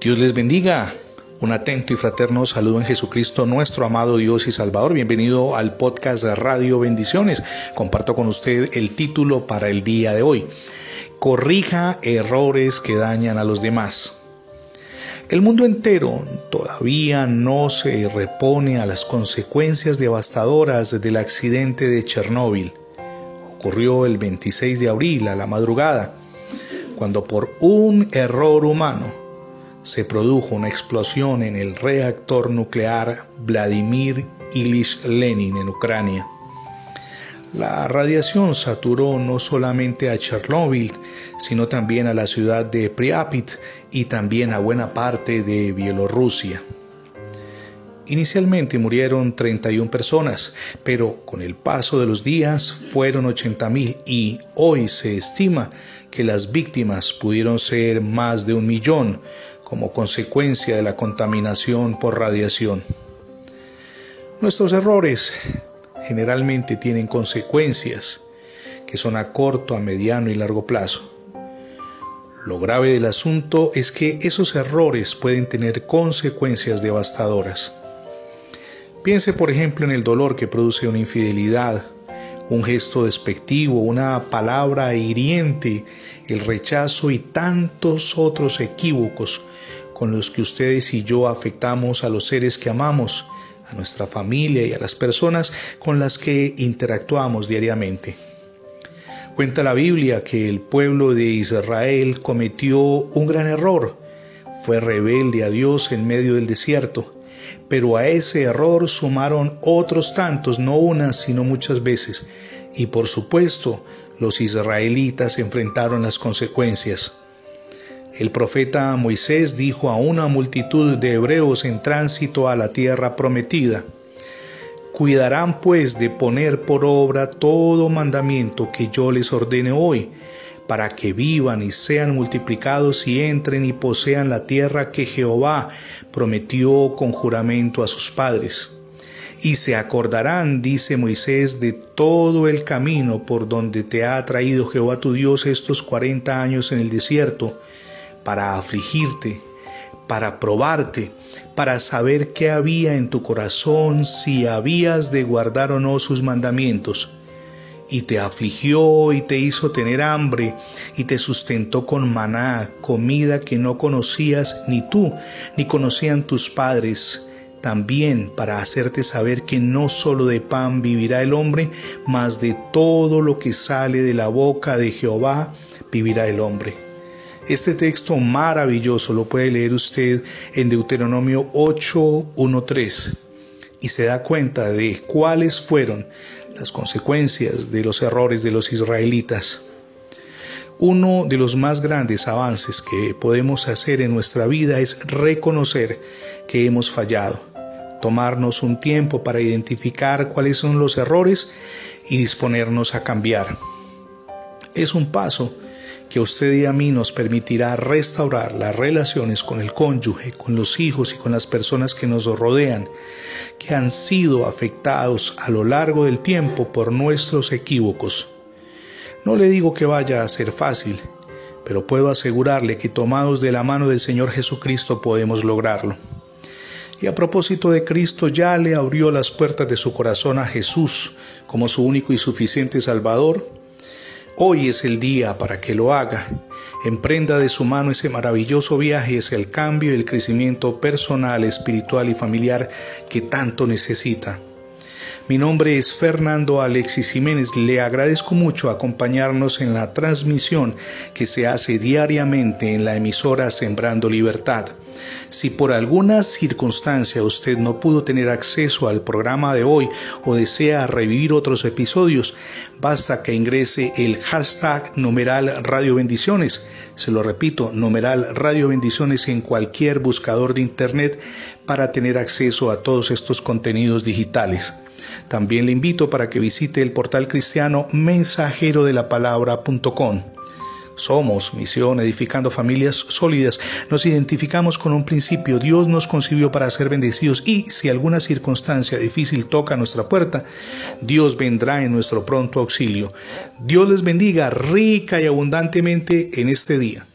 Dios les bendiga. Un atento y fraterno saludo en Jesucristo, nuestro amado Dios y Salvador. Bienvenido al podcast Radio Bendiciones. Comparto con usted el título para el día de hoy. Corrija errores que dañan a los demás. El mundo entero todavía no se repone a las consecuencias devastadoras del accidente de Chernóbil. Ocurrió el 26 de abril a la madrugada, cuando por un error humano se produjo una explosión en el reactor nuclear Vladimir Ilyich Lenin en Ucrania. La radiación saturó no solamente a Chernóbil, sino también a la ciudad de Priapit y también a buena parte de Bielorrusia. Inicialmente murieron 31 personas, pero con el paso de los días fueron 80.000 y hoy se estima que las víctimas pudieron ser más de un millón, como consecuencia de la contaminación por radiación. Nuestros errores generalmente tienen consecuencias que son a corto, a mediano y largo plazo. Lo grave del asunto es que esos errores pueden tener consecuencias devastadoras. Piense por ejemplo en el dolor que produce una infidelidad, un gesto despectivo, una palabra hiriente, el rechazo y tantos otros equívocos con los que ustedes y yo afectamos a los seres que amamos, a nuestra familia y a las personas con las que interactuamos diariamente. Cuenta la Biblia que el pueblo de Israel cometió un gran error. Fue rebelde a Dios en medio del desierto, pero a ese error sumaron otros tantos, no una, sino muchas veces. Y por supuesto, los israelitas enfrentaron las consecuencias. El profeta Moisés dijo a una multitud de hebreos en tránsito a la tierra prometida, Cuidarán pues de poner por obra todo mandamiento que yo les ordene hoy, para que vivan y sean multiplicados y entren y posean la tierra que Jehová prometió con juramento a sus padres. Y se acordarán, dice Moisés, de todo el camino por donde te ha traído Jehová tu Dios estos cuarenta años en el desierto, para afligirte, para probarte, para saber qué había en tu corazón, si habías de guardar o no sus mandamientos. Y te afligió y te hizo tener hambre, y te sustentó con maná, comida que no conocías ni tú, ni conocían tus padres, también para hacerte saber que no solo de pan vivirá el hombre, mas de todo lo que sale de la boca de Jehová vivirá el hombre. Este texto maravilloso lo puede leer usted en Deuteronomio 8.1.3 y se da cuenta de cuáles fueron las consecuencias de los errores de los israelitas. Uno de los más grandes avances que podemos hacer en nuestra vida es reconocer que hemos fallado, tomarnos un tiempo para identificar cuáles son los errores y disponernos a cambiar. Es un paso que usted y a mí nos permitirá restaurar las relaciones con el cónyuge, con los hijos y con las personas que nos rodean, que han sido afectados a lo largo del tiempo por nuestros equívocos. No le digo que vaya a ser fácil, pero puedo asegurarle que tomados de la mano del Señor Jesucristo podemos lograrlo. Y a propósito de Cristo, ya le abrió las puertas de su corazón a Jesús como su único y suficiente Salvador Hoy es el día para que lo haga. Emprenda de su mano ese maravilloso viaje hacia el cambio y el crecimiento personal, espiritual y familiar que tanto necesita. Mi nombre es Fernando Alexis Jiménez. Le agradezco mucho acompañarnos en la transmisión que se hace diariamente en la emisora Sembrando Libertad. Si por alguna circunstancia usted no pudo tener acceso al programa de hoy o desea revivir otros episodios, basta que ingrese el hashtag numeral Radio Bendiciones. Se lo repito, numeral Radio Bendiciones en cualquier buscador de Internet para tener acceso a todos estos contenidos digitales. También le invito para que visite el portal cristiano mensajero de la palabra.com. Somos Misión Edificando Familias Sólidas. Nos identificamos con un principio. Dios nos concibió para ser bendecidos y si alguna circunstancia difícil toca nuestra puerta, Dios vendrá en nuestro pronto auxilio. Dios les bendiga rica y abundantemente en este día.